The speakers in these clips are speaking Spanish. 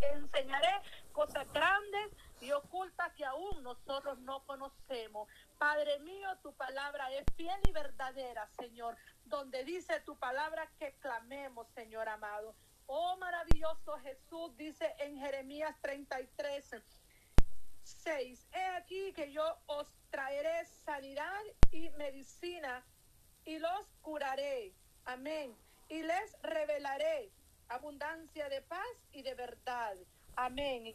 enseñaré cosas grandes y ocultas que aún nosotros no conocemos. Padre mío, tu palabra es fiel y verdadera, Señor, donde dice tu palabra que clamemos, Señor amado. Oh maravilloso Jesús, dice en Jeremías 33, 6, he aquí que yo os traeré sanidad y medicina y los curaré. Amén. Y les revelaré abundancia de paz y de verdad. Amén.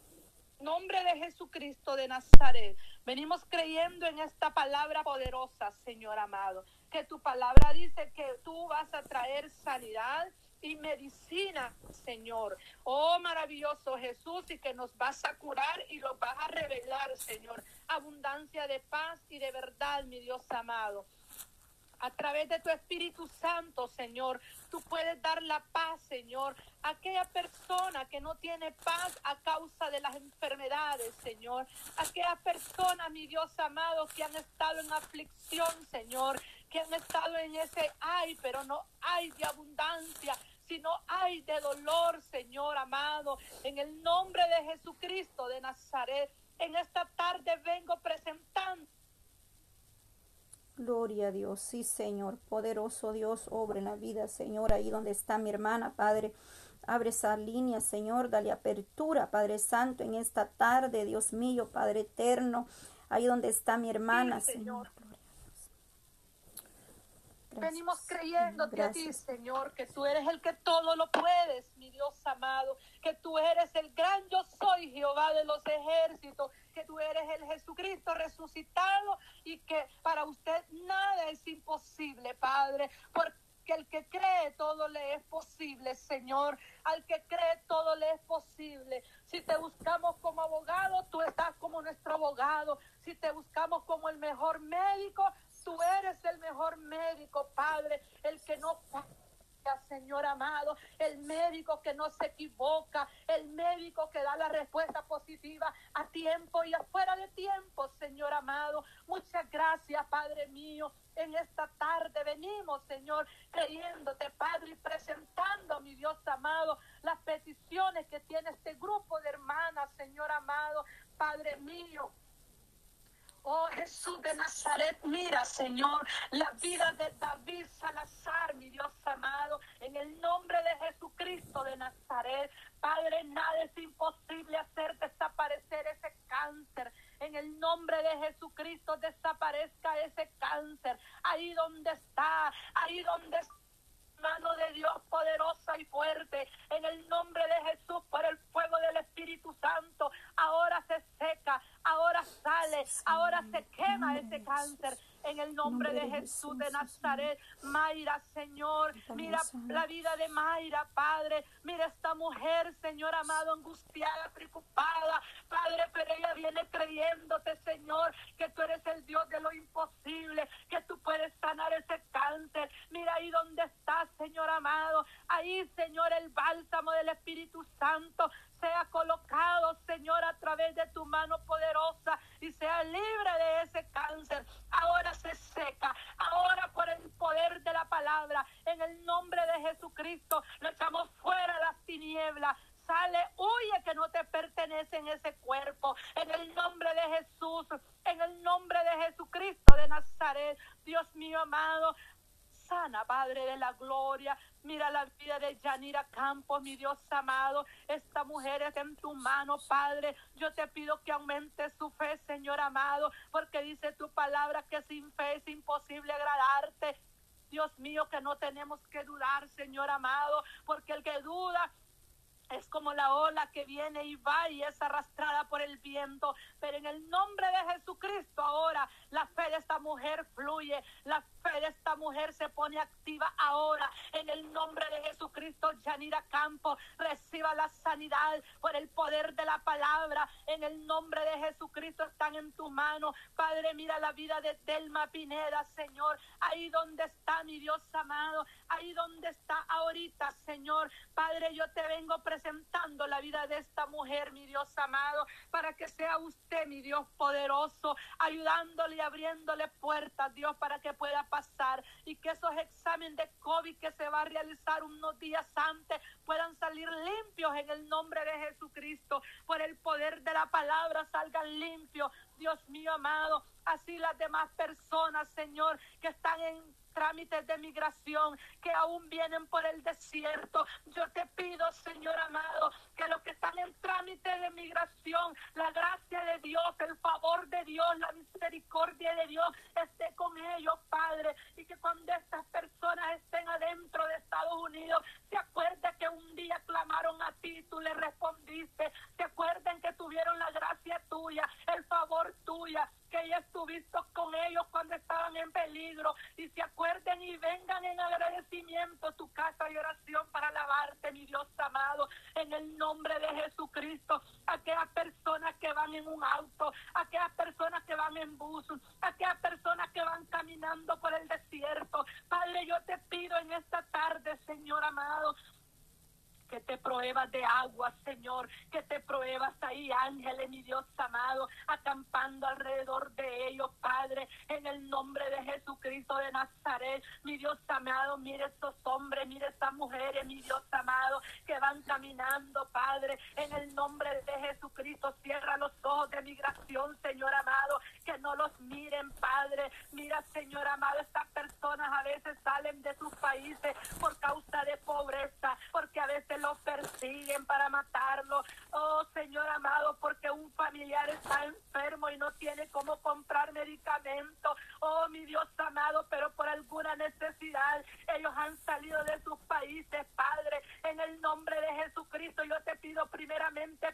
Nombre de Jesucristo de Nazaret. Venimos creyendo en esta palabra poderosa, Señor amado. Que tu palabra dice que tú vas a traer sanidad y medicina, Señor. Oh, maravilloso Jesús, y que nos vas a curar y lo vas a revelar, Señor. Abundancia de paz y de verdad, mi Dios amado a través de tu Espíritu Santo, Señor. Tú puedes dar la paz, Señor, a aquella persona que no tiene paz a causa de las enfermedades, Señor. Aquella persona, mi Dios amado, que han estado en aflicción, Señor, que han estado en ese ay, pero no hay de abundancia sino hay de dolor, Señor amado, en el nombre de Jesucristo de Nazaret. En esta tarde vengo presentando Gloria a Dios, sí Señor, poderoso Dios, obra en la vida, Señor, ahí donde está mi hermana, Padre. Abre esa línea, Señor, dale apertura, Padre Santo, en esta tarde, Dios mío, Padre eterno, ahí donde está mi hermana, Señor. Venimos creyéndote a ti, Señor, que tú eres el que todo lo puedes, mi Dios amado, que tú eres el gran yo soy, Jehová de los ejércitos, que tú eres el Jesucristo resucitado y que para usted nada es imposible, Padre, porque el que cree todo le es posible, Señor. Al que cree todo le es posible. Si te buscamos como abogado, tú estás como nuestro abogado. Si te buscamos como el mejor médico, tú eres el mejor médico, Padre, el que no Señor amado, el médico que no se equivoca, el médico que da la respuesta positiva a tiempo y afuera de tiempo, Señor amado. Muchas gracias, Padre mío. En esta tarde venimos, Señor, creyéndote, Padre, y presentando, mi Dios amado, las peticiones que tiene este grupo de hermanas, Señor amado, Padre mío. Oh Jesús de Nazaret, mira Señor, la vida de David Salazar, Dios amado, en el nombre de Jesucristo de Nazaret. Padre, nada es imposible hacer desaparecer ese cáncer. En el nombre de Jesucristo desaparezca ese cáncer. Ahí donde está, ahí donde está mano de Dios poderosa y fuerte, en el nombre de Jesús, por el fuego del Espíritu Santo, ahora se seca, ahora sale, ahora se quema ese cáncer, en el nombre de Jesús de Nazaret. Mayra, Señor, mira la vida de Mayra, Padre. Mira esta mujer, Señor amado, angustiada, preocupada, Padre, pero ella viene creyéndote, Señor, que tú eres el Dios de lo imposible, que tú puedes sanar ese cáncer. Mira ahí donde estás, Señor amado. Ahí, Señor, el bálsamo del Espíritu Santo sea colocado, Señor, a través de tu mano poderosa y sea libre de ese cáncer. Ahora se seca, ahora por el poder de la palabra, en el nombre de Jesucristo, lo echamos fuera las tinieblas. Sale, huye que no te pertenece en ese cuerpo. En el nombre de Jesús, en el nombre de Jesucristo de Nazaret, Dios mío amado, sana, Padre de la gloria. Mira la vida de Yanira Campos, mi Dios amado. En tu mano, Padre. Yo te pido que aumente su fe, Señor amado, porque dice tu palabra que sin fe es imposible agradarte. Dios mío, que no tenemos que dudar, Señor amado, porque el que duda es como la ola que viene y va y es arrastrada por el viento. Pero en el nombre de Jesucristo ahora la fe de esta mujer fluye. La fe de esta mujer se pone activa ahora. En el nombre de Jesucristo, Yanira Campo, reciba la sanidad por el poder de la palabra. En el nombre de Jesucristo están en tu mano. Padre, mira la vida de Delma Pineda, Señor. Ahí donde está mi Dios amado. Señor. Padre, yo te vengo presentando la vida de esta mujer, mi Dios amado, para que sea usted, mi Dios poderoso, ayudándole y abriéndole puertas, Dios, para que pueda pasar y que esos exámenes de COVID que se va a realizar unos días antes puedan salir limpios en el nombre de Jesucristo. Por el poder de la palabra salgan limpios, Dios mío amado. Así las demás personas, Señor, que están en trámites de migración que aún vienen por el desierto. Yo te pido, Señor amado, que los que están en trámite de migración, la gracia de Dios, el favor de Dios, la misericordia de Dios, que te pruebas ahí, ángeles, mi Dios amado, acampando alrededor de ellos, Padre, en el nombre de Jesucristo de Nazaret, mi Dios amado, mire estos hombres, mire estas mujeres, mi Dios amado, que van caminando, Padre, en el nombre de Jesucristo, cierra los ojos de migración, Señor amado, que no los miren, Padre. Mira, Señor amado, estas personas a veces salen de sus países por causa de pobreza, porque a veces los persiguen para matarlos. Oh, Señor amado, porque un familiar está enfermo y no tiene cómo comprar medicamento. Oh, mi Dios amado, pero por alguna necesidad ellos han salido de sus países, Padre. En el nombre de Jesucristo, yo te pido primeramente,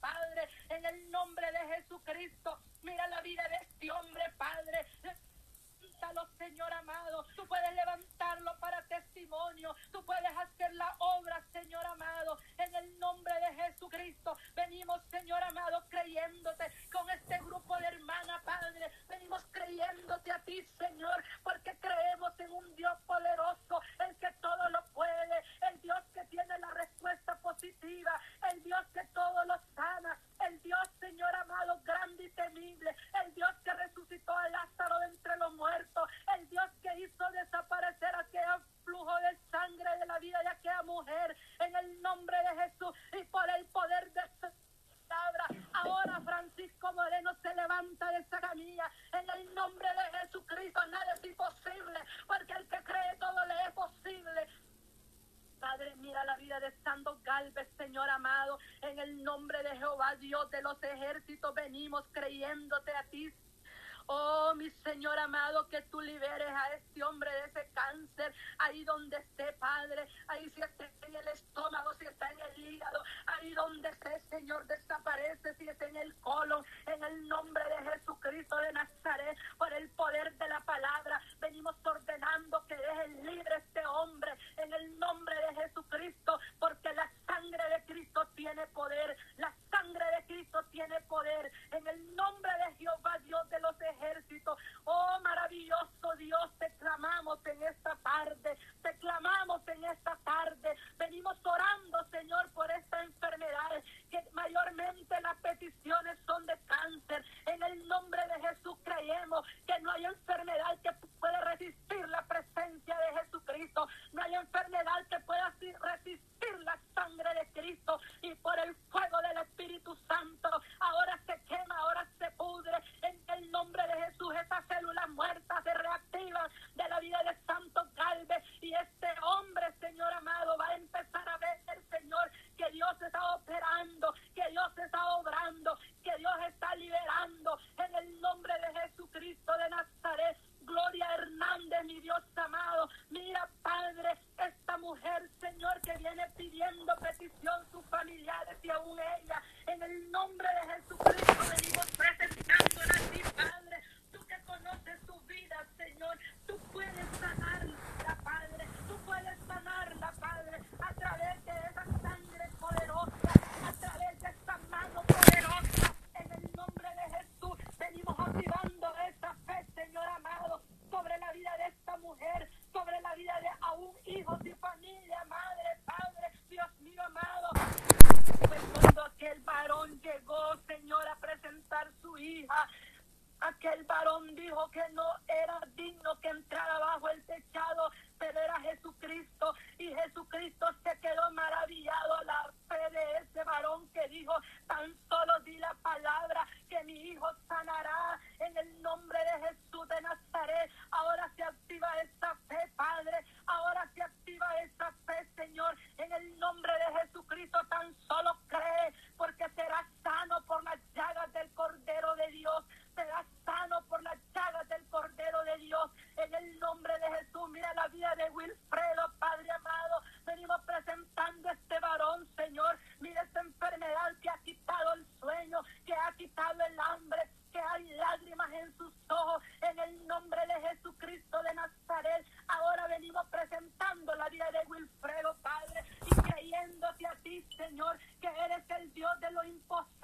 Padre, en el nombre de Jesucristo. Mira la vida de este hombre, Padre. Levántalo, Señor amado. Tú puedes levantarlo para testimonio. Tú puedes hacer la obra, Señor amado. En el nombre de Jesucristo. Venimos, Señor amado, creyéndote con este grupo de hermana, Padre. Venimos creyéndote a ti, Señor, porque creemos en un Dios poderoso, el que todo lo puede, respuesta positiva, el Dios que todo lo sana, el Dios, Señor amado, grande y temible, el Dios que resucitó a Lázaro de entre los muertos, el Dios que hizo desaparecer aquel flujo de sangre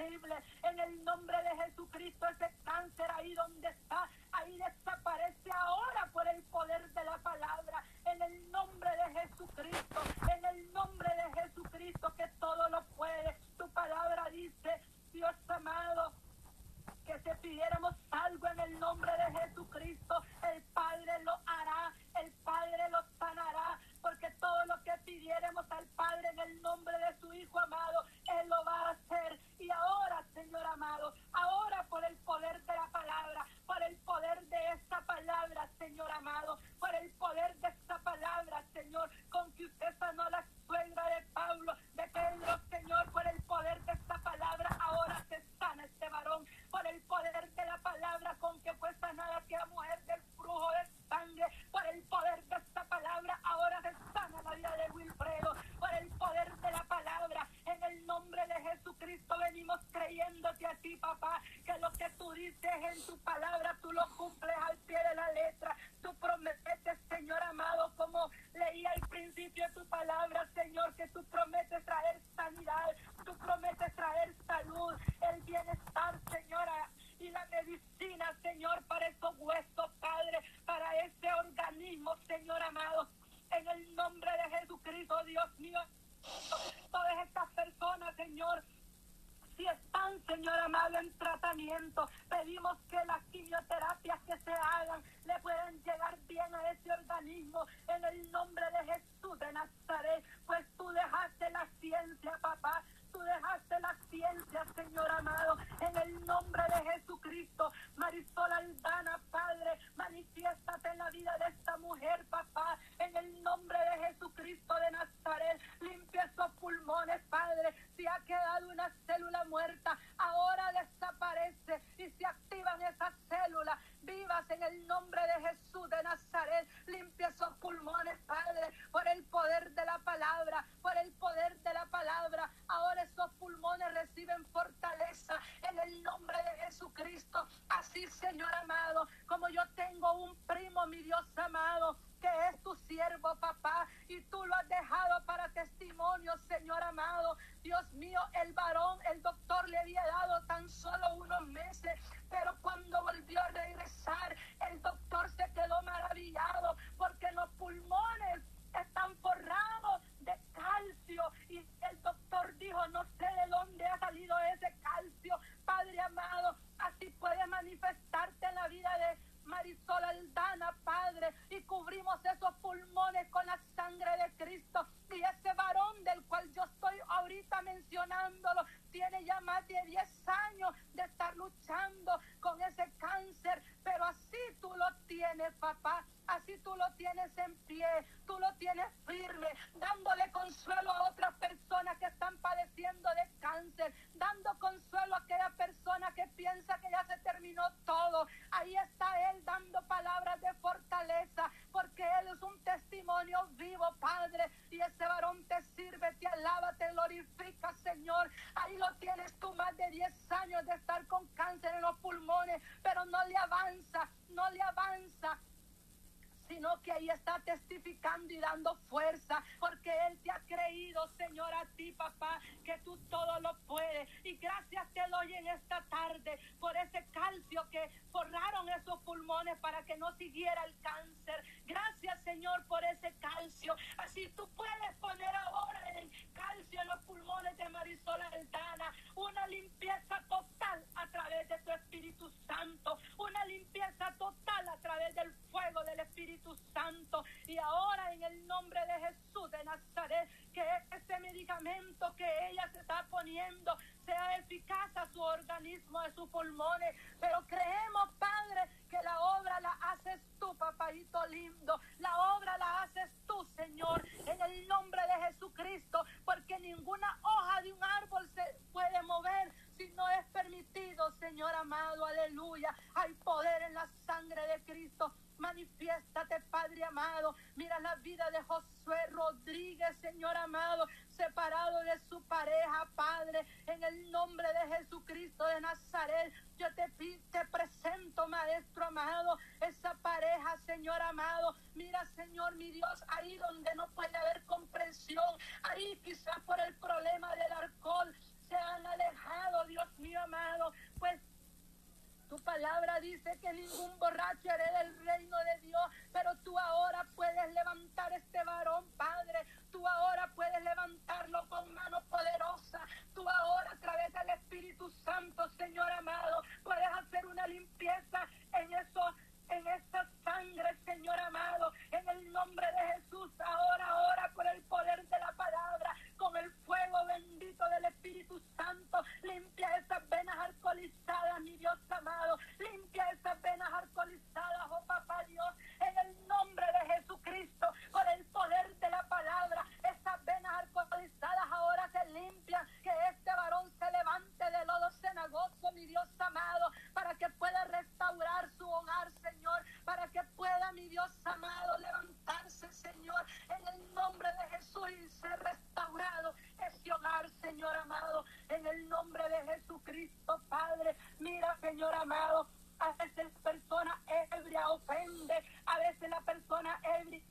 terrible. En el nombre de Jesucristo, ese cáncer ahí donde Señor amado, separado de su pareja, Padre, en el nombre de Jesucristo de Nazaret. Yo te, te presento, Maestro amado, esa pareja, Señor amado. Mira, Señor, mi Dios, ahí donde no puede haber comprensión, ahí quizás por el problema del alcohol se han alejado, Dios mío amado, pues tu palabra dice que ningún borracho hereda el reino de Dios, pero tú ahora puedes levantar este varón, Padre. Tú ahora puedes levantarlo con mano poderosa. Tú ahora a través del Espíritu Santo, Señor amado, puedes hacer una limpieza en eso, de Jesucristo, Padre. Mira, Señor amado, a veces persona ebria ofende, a veces la persona ebria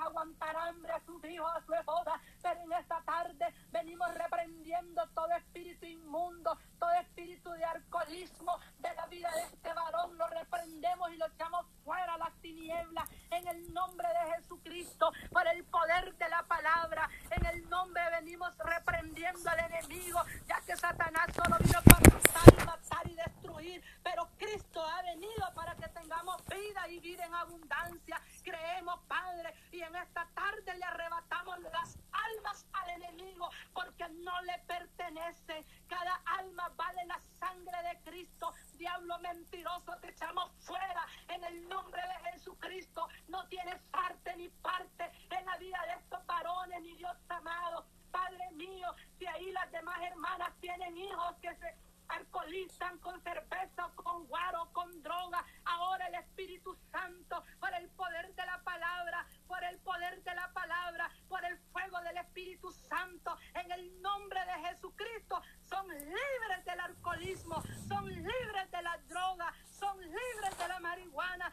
aguantar hambre a sus hijos, a su esposa, pero en esta tarde venimos reprendiendo todo espíritu inmundo, todo espíritu de alcoholismo de la vida de este varón, lo reprendemos y lo echamos fuera a las tinieblas en el nombre de Jesucristo, por el poder de la palabra, en el nombre venimos reprendiendo al enemigo, ya que Satanás solo vino para matar, y destruir, pero Cristo ha venido para que tengamos vida y vida en abundancia. Creemos, Padre, y en esta tarde le arrebatamos las almas al enemigo porque no le pertenece. Cada alma vale la sangre de Cristo. Diablo mentiroso, te echamos fuera en el nombre de Jesucristo. No tienes parte ni parte en la vida de estos varones, ni Dios amado. Padre mío, si ahí las demás hermanas tienen hijos que se alcoholizan con cerveza, con guaro, con droga. Ahora el Espíritu Santo, por el poder de la palabra, por el poder de la palabra, por el fuego del Espíritu Santo, en el nombre de Jesucristo, son libres del alcoholismo, son libres de la droga, son libres de la marihuana,